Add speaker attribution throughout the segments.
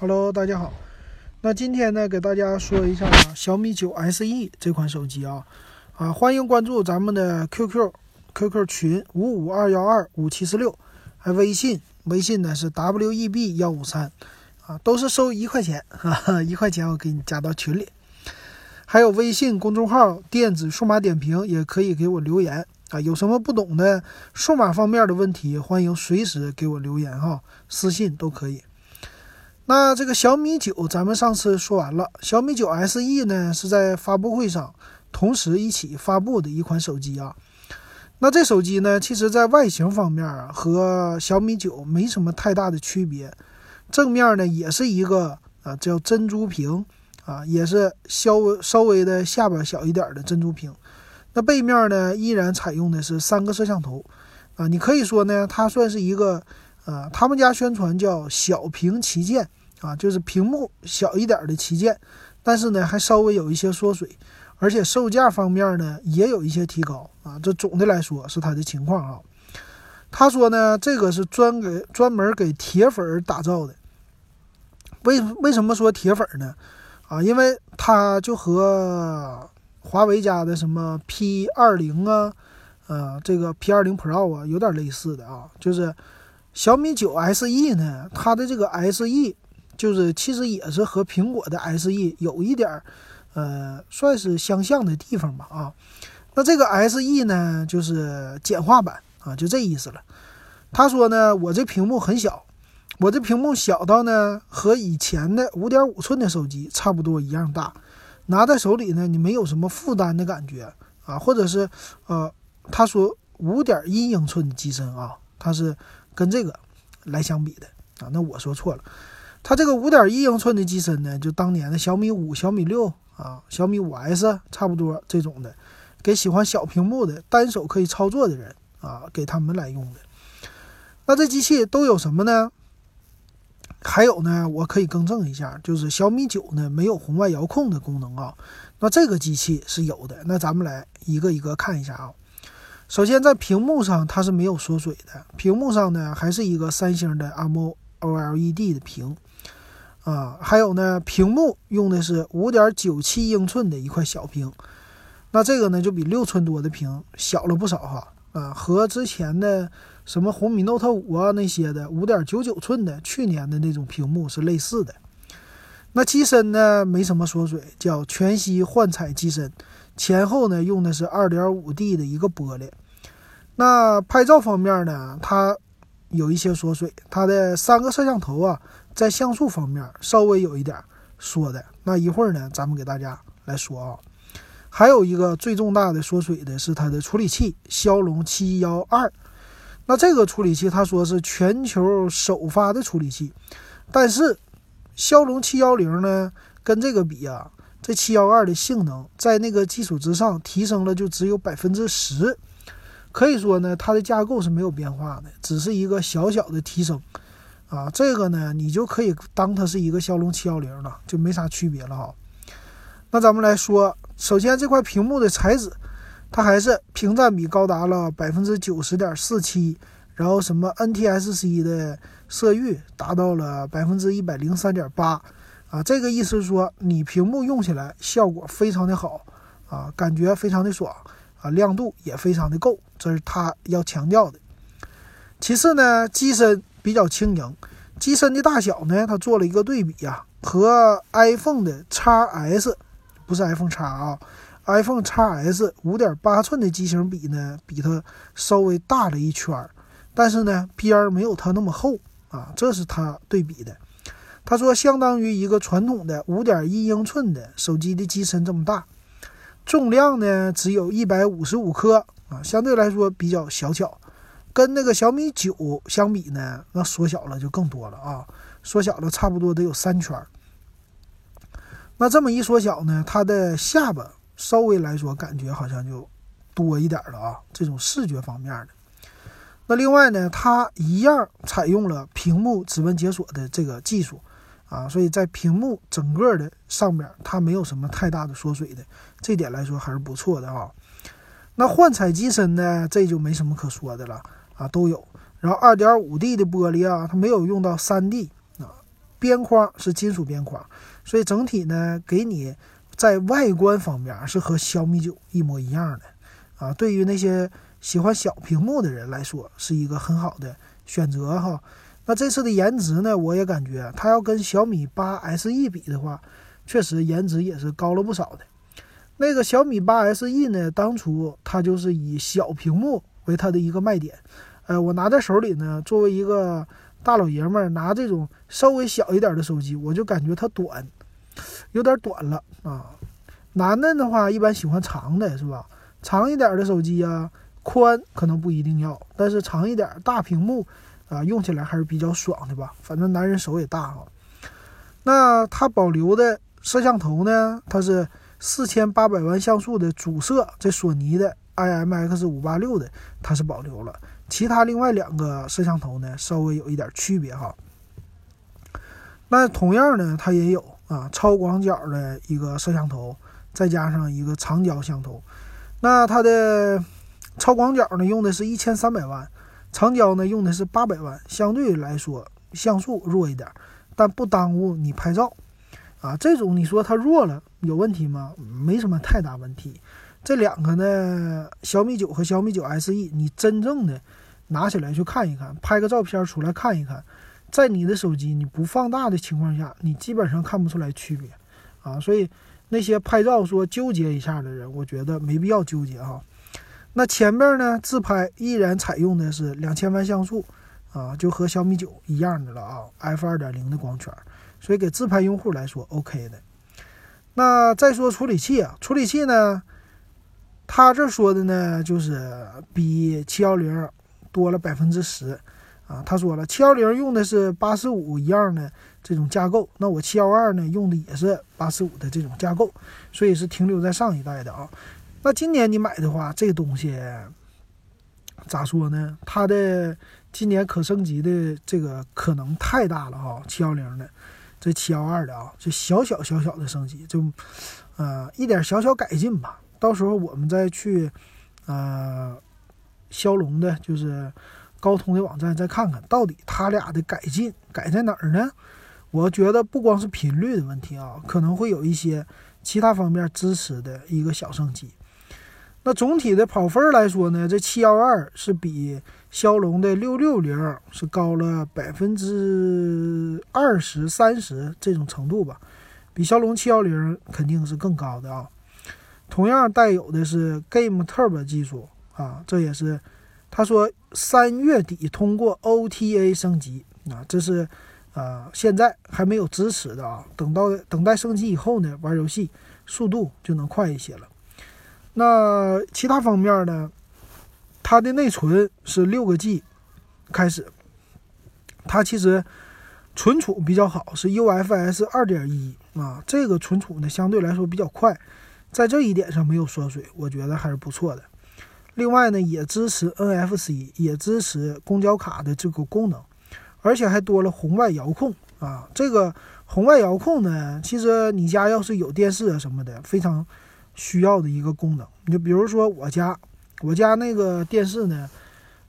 Speaker 1: Hello，大家好。那今天呢，给大家说一下小米九 SE 这款手机啊，啊，欢迎关注咱们的 QQ QQ 群五五二幺二五七四六，还微信微信呢是 WEB 幺五三，啊，都是收一块钱，哈哈，一块钱我给你加到群里。还有微信公众号电子数码点评也可以给我留言啊，有什么不懂的数码方面的问题，欢迎随时给我留言哈，私信都可以。那这个小米九，咱们上次说完了。小米九 SE 呢，是在发布会上同时一起发布的一款手机啊。那这手机呢，其实在外形方面啊，和小米九没什么太大的区别。正面呢，也是一个啊叫珍珠屏啊，也是稍微稍微的下巴小一点的珍珠屏。那背面呢，依然采用的是三个摄像头啊。你可以说呢，它算是一个呃，他们家宣传叫小屏旗舰。啊，就是屏幕小一点的旗舰，但是呢，还稍微有一些缩水，而且售价方面呢，也有一些提高啊。这总的来说是它的情况啊。他说呢，这个是专给专门给铁粉打造的。为为什么说铁粉呢？啊，因为它就和华为家的什么 P 二零啊，呃，这个 P 二零 Pro 啊，有点类似的啊。就是小米九 SE 呢，它的这个 SE。就是其实也是和苹果的 SE 有一点儿，呃，算是相像的地方吧啊。那这个 SE 呢，就是简化版啊，就这意思了。他说呢，我这屏幕很小，我这屏幕小到呢和以前的五点五寸的手机差不多一样大，拿在手里呢，你没有什么负担的感觉啊，或者是呃，他说五点一英寸机身啊，它是跟这个来相比的啊，那我说错了。它这个五点一英寸的机身呢，就当年的小米五、小米六啊、小米五 S 差不多这种的，给喜欢小屏幕的、单手可以操作的人啊，给他们来用的。那这机器都有什么呢？还有呢，我可以更正一下，就是小米九呢没有红外遥控的功能啊。那这个机器是有的。那咱们来一个一个看一下啊。首先在屏幕上它是没有缩水的，屏幕上呢还是一个三星的 AMOLED 的屏。啊，还有呢，屏幕用的是五点九七英寸的一块小屏，那这个呢就比六寸多的屏小了不少哈。啊，和之前的什么红米 Note 五啊那些的五点九九寸的去年的那种屏幕是类似的。那机身呢没什么缩水，叫全息幻彩机身，前后呢用的是二点五 D 的一个玻璃。那拍照方面呢，它有一些缩水，它的三个摄像头啊。在像素方面稍微有一点说的，那一会儿呢，咱们给大家来说啊。还有一个最重大的缩水的是它的处理器骁龙七幺二，那这个处理器他说是全球首发的处理器，但是骁龙七幺零呢跟这个比啊，这七幺二的性能在那个基础之上提升了就只有百分之十，可以说呢它的架构是没有变化的，只是一个小小的提升。啊，这个呢，你就可以当它是一个骁龙七幺零了，就没啥区别了哈。那咱们来说，首先这块屏幕的材质，它还是屏占比高达了百分之九十点四七，然后什么 NTSC 的色域达到了百分之一百零三点八，啊，这个意思是说你屏幕用起来效果非常的好，啊，感觉非常的爽，啊，亮度也非常的够，这是它要强调的。其次呢，机身。比较轻盈，机身的大小呢，它做了一个对比呀，和 iPhone 的 x S，不是 iPhone x 啊，iPhone x S 五点八寸的机型比呢，比它稍微大了一圈儿，但是呢，边儿没有它那么厚啊，这是它对比的。他说，相当于一个传统的五点一英寸的手机的机身这么大，重量呢只有一百五十五克啊，相对来说比较小巧。跟那个小米九相比呢，那缩小了就更多了啊，缩小了差不多得有三圈。那这么一缩小呢，它的下巴稍微来说感觉好像就多一点了啊，这种视觉方面的。那另外呢，它一样采用了屏幕指纹解锁的这个技术啊，所以在屏幕整个的上面它没有什么太大的缩水的，这点来说还是不错的啊。那幻彩机身呢，这就没什么可说的了。啊，都有。然后二点五 D 的玻璃啊，它没有用到三 D 啊，边框是金属边框，所以整体呢，给你在外观方面是和小米九一模一样的啊。对于那些喜欢小屏幕的人来说，是一个很好的选择哈。那这次的颜值呢，我也感觉它要跟小米八 SE 比的话，确实颜值也是高了不少的。那个小米八 SE 呢，当初它就是以小屏幕为它的一个卖点。呃，我拿在手里呢，作为一个大老爷们儿拿这种稍微小一点的手机，我就感觉它短，有点短了啊。男的的话，一般喜欢长的，是吧？长一点的手机呀，宽可能不一定要，但是长一点大屏幕啊，用起来还是比较爽的吧。反正男人手也大哈。那它保留的摄像头呢？它是四千八百万像素的主摄，这索尼的 IMX 五八六的，它是保留了。其他另外两个摄像头呢，稍微有一点区别哈。那同样呢，它也有啊超广角的一个摄像头，再加上一个长焦像头。那它的超广角呢，用的是一千三百万，长焦呢用的是八百万，相对来说像素弱一点，但不耽误你拍照啊。这种你说它弱了有问题吗？没什么太大问题。这两个呢，小米九和小米九 SE，你真正的。拿起来去看一看，拍个照片出来看一看，在你的手机你不放大的情况下，你基本上看不出来区别，啊，所以那些拍照说纠结一下的人，我觉得没必要纠结哈。那前面呢，自拍依然采用的是两千万像素，啊，就和小米九一样的了啊，f 二点零的光圈，所以给自拍用户来说 OK 的。那再说处理器啊，处理器呢，他这说的呢，就是比七幺零。多了百分之十，啊，他说了，七幺零用的是八十五一样的这种架构，那我七幺二呢用的也是八十五的这种架构，所以是停留在上一代的啊。那今年你买的话，这个东西咋说呢？它的今年可升级的这个可能太大了哈，七幺零的这七幺二的啊，这小小小小的升级，就呃一点小小改进吧。到时候我们再去呃。骁龙的，就是高通的网站，再看看到底它俩的改进改在哪儿呢？我觉得不光是频率的问题啊，可能会有一些其他方面支持的一个小升级。那总体的跑分来说呢，这七幺二是比骁龙的六六零是高了百分之二十三十这种程度吧，比骁龙七幺零肯定是更高的啊。同样带有的是 Game Turbo 技术。啊，这也是他说三月底通过 OTA 升级啊，这是呃现在还没有支持的啊，等到等待升级以后呢，玩游戏速度就能快一些了。那其他方面呢，它的内存是六个 G 开始，它其实存储比较好，是 UFS 二点一啊，这个存储呢相对来说比较快，在这一点上没有缩水，我觉得还是不错的。另外呢，也支持 NFC，也支持公交卡的这个功能，而且还多了红外遥控啊。这个红外遥控呢，其实你家要是有电视啊什么的，非常需要的一个功能。你就比如说我家，我家那个电视呢，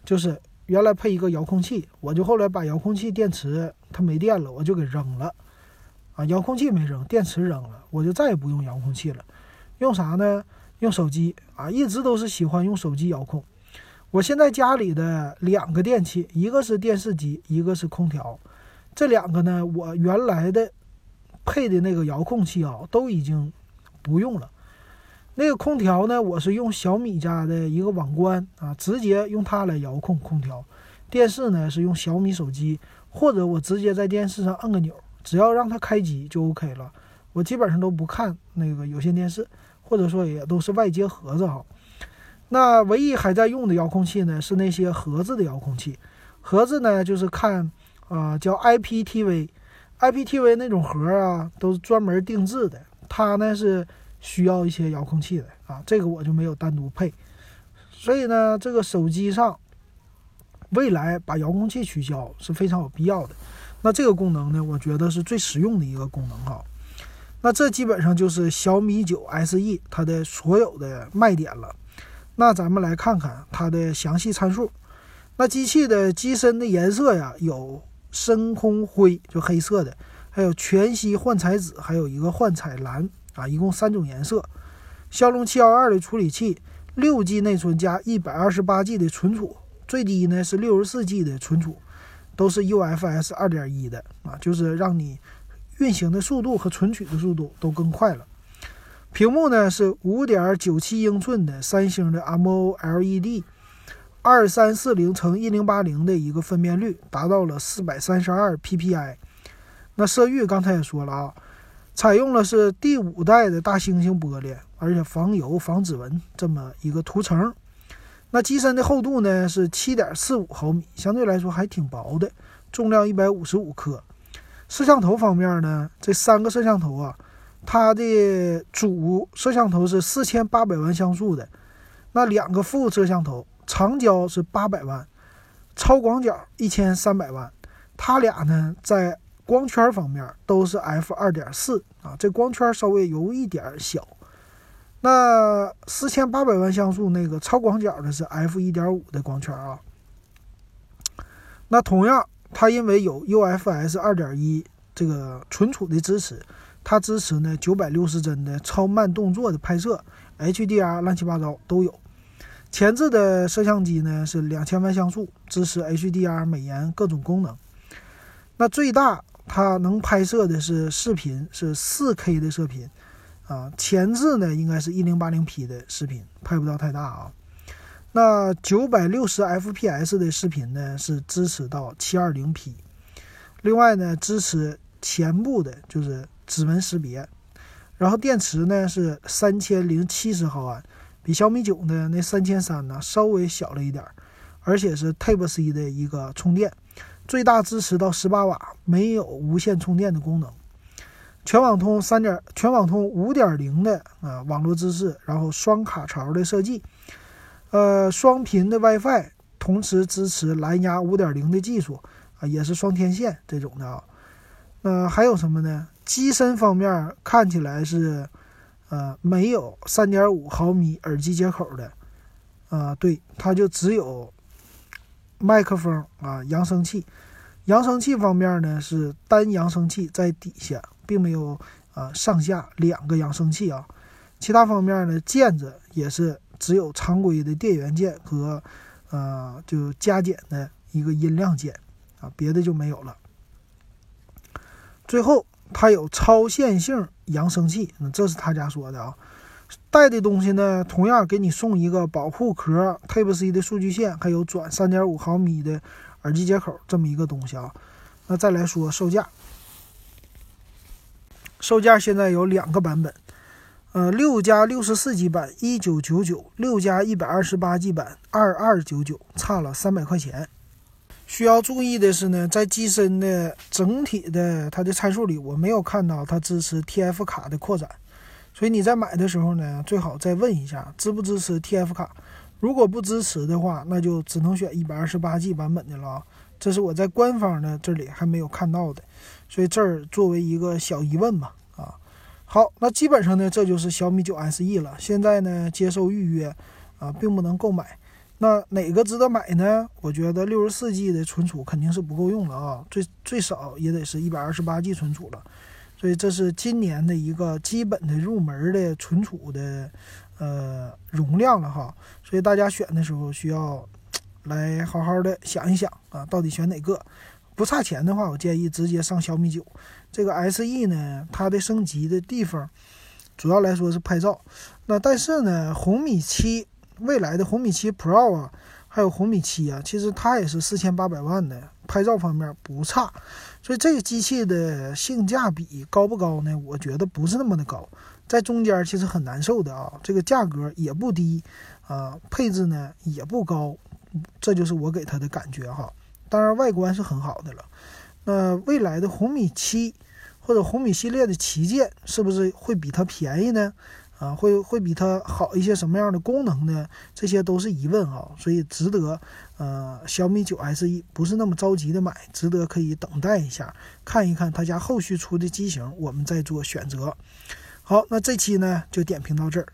Speaker 1: 就是原来配一个遥控器，我就后来把遥控器电池它没电了，我就给扔了啊。遥控器没扔，电池扔了，我就再也不用遥控器了，用啥呢？用手机啊，一直都是喜欢用手机遥控。我现在家里的两个电器，一个是电视机，一个是空调。这两个呢，我原来的配的那个遥控器啊，都已经不用了。那个空调呢，我是用小米家的一个网关啊，直接用它来遥控空调。电视呢，是用小米手机，或者我直接在电视上按个钮，只要让它开机就 OK 了。我基本上都不看那个有线电视。或者说也都是外接盒子哈，那唯一还在用的遥控器呢是那些盒子的遥控器，盒子呢就是看啊叫 IPTV，IPTV 那种盒啊都是专门定制的，它呢是需要一些遥控器的啊，这个我就没有单独配，所以呢这个手机上未来把遥控器取消是非常有必要的，那这个功能呢我觉得是最实用的一个功能哈。那这基本上就是小米九 SE 它的所有的卖点了。那咱们来看看它的详细参数。那机器的机身的颜色呀，有深空灰，就黑色的，还有全息幻彩紫，还有一个幻彩蓝啊，一共三种颜色。骁龙七幺二的处理器，六 G 内存加一百二十八 G 的存储，最低呢是六十四 G 的存储，都是 UFS 二点一的啊，就是让你运行的速度和存取的速度都更快了。屏幕呢是五点九七英寸的三星的 M O L E D 二三四零乘一零八零的一个分辨率，达到了四百三十二 PPI。那色域刚才也说了啊，采用了是第五代的大猩猩玻璃，而且防油、防指纹这么一个涂层。那机身的厚度呢是七点四五毫米，相对来说还挺薄的，重量一百五十五克。摄像头方面呢，这三个摄像头啊，它的主摄像头是四千八百万像素的，那两个副摄像头长焦是八百万，超广角一千三百万，它俩呢在。光圈方面都是 f 二点四啊，这光圈稍微有一点小。那四千八百万像素那个超广角的是 f 一点五的光圈啊。那同样，它因为有 UFS 二点一这个存储的支持，它支持呢九百六十帧的超慢动作的拍摄，HDR 乱七八糟都有。前置的摄像机呢是两千万像素，支持 HDR 美颜各种功能。那最大。它能拍摄的是视频，是 4K 的视频，啊，前置呢应该是一零八零 P 的视频，拍不到太大啊。那九百六十 FPS 的视频呢是支持到七二零 P，另外呢支持前部的就是指纹识别，然后电池呢是三千零七十毫安，比小米九的那三千三呢稍微小了一点，而且是 Type C 的一个充电。最大支持到十八瓦，没有无线充电的功能。全网通三点，全网通五点零的啊网络支持，然后双卡槽的设计，呃双频的 WiFi，同时支持蓝牙五点零的技术啊，也是双天线这种的啊。呃还有什么呢？机身方面看起来是呃没有三点五毫米耳机接口的，啊对，它就只有。麦克风啊，扬声器，扬声器方面呢是单扬声器在底下，并没有啊上下两个扬声器啊。其他方面呢，键子也是只有常规的电源键和呃就加减的一个音量键啊，别的就没有了。最后，它有超线性扬声器，那这是他家说的啊。带的东西呢，同样给你送一个保护壳，Type C 的数据线，还有转三点五毫米的耳机接口，这么一个东西啊。那再来说售价，售价现在有两个版本，呃，六加六十四 G 版一九九九，六加一百二十八 G 版二二九九，差了三百块钱。需要注意的是呢，在机身的整体的它的参数里，我没有看到它支持 TF 卡的扩展。所以你在买的时候呢，最好再问一下支不支持 TF 卡。如果不支持的话，那就只能选一百二十八 G 版本的了。这是我在官方的这里还没有看到的，所以这儿作为一个小疑问吧。好，那基本上呢，这就是小米九 SE 了。现在呢，接受预约啊，并不能购买。那哪个值得买呢？我觉得六十四 G 的存储肯定是不够用了啊，最最少也得是一百二十八 G 存储了。所以这是今年的一个基本的入门的存储的呃容量了哈，所以大家选的时候需要来好好的想一想啊，到底选哪个？不差钱的话，我建议直接上小米九。这个 SE 呢，它的升级的地方主要来说是拍照，那但是呢，红米七未来的红米七 Pro 啊，还有红米七啊，其实它也是四千八百万的。拍照方面不差，所以这个机器的性价比高不高呢？我觉得不是那么的高，在中间其实很难受的啊。这个价格也不低，啊，配置呢也不高，这就是我给它的感觉哈。当然外观是很好的了。那未来的红米七或者红米系列的旗舰是不是会比它便宜呢？啊，会会比它好一些什么样的功能呢？这些都是疑问啊，所以值得，呃，小米九 SE 不是那么着急的买，值得可以等待一下，看一看他家后续出的机型，我们再做选择。好，那这期呢就点评到这儿。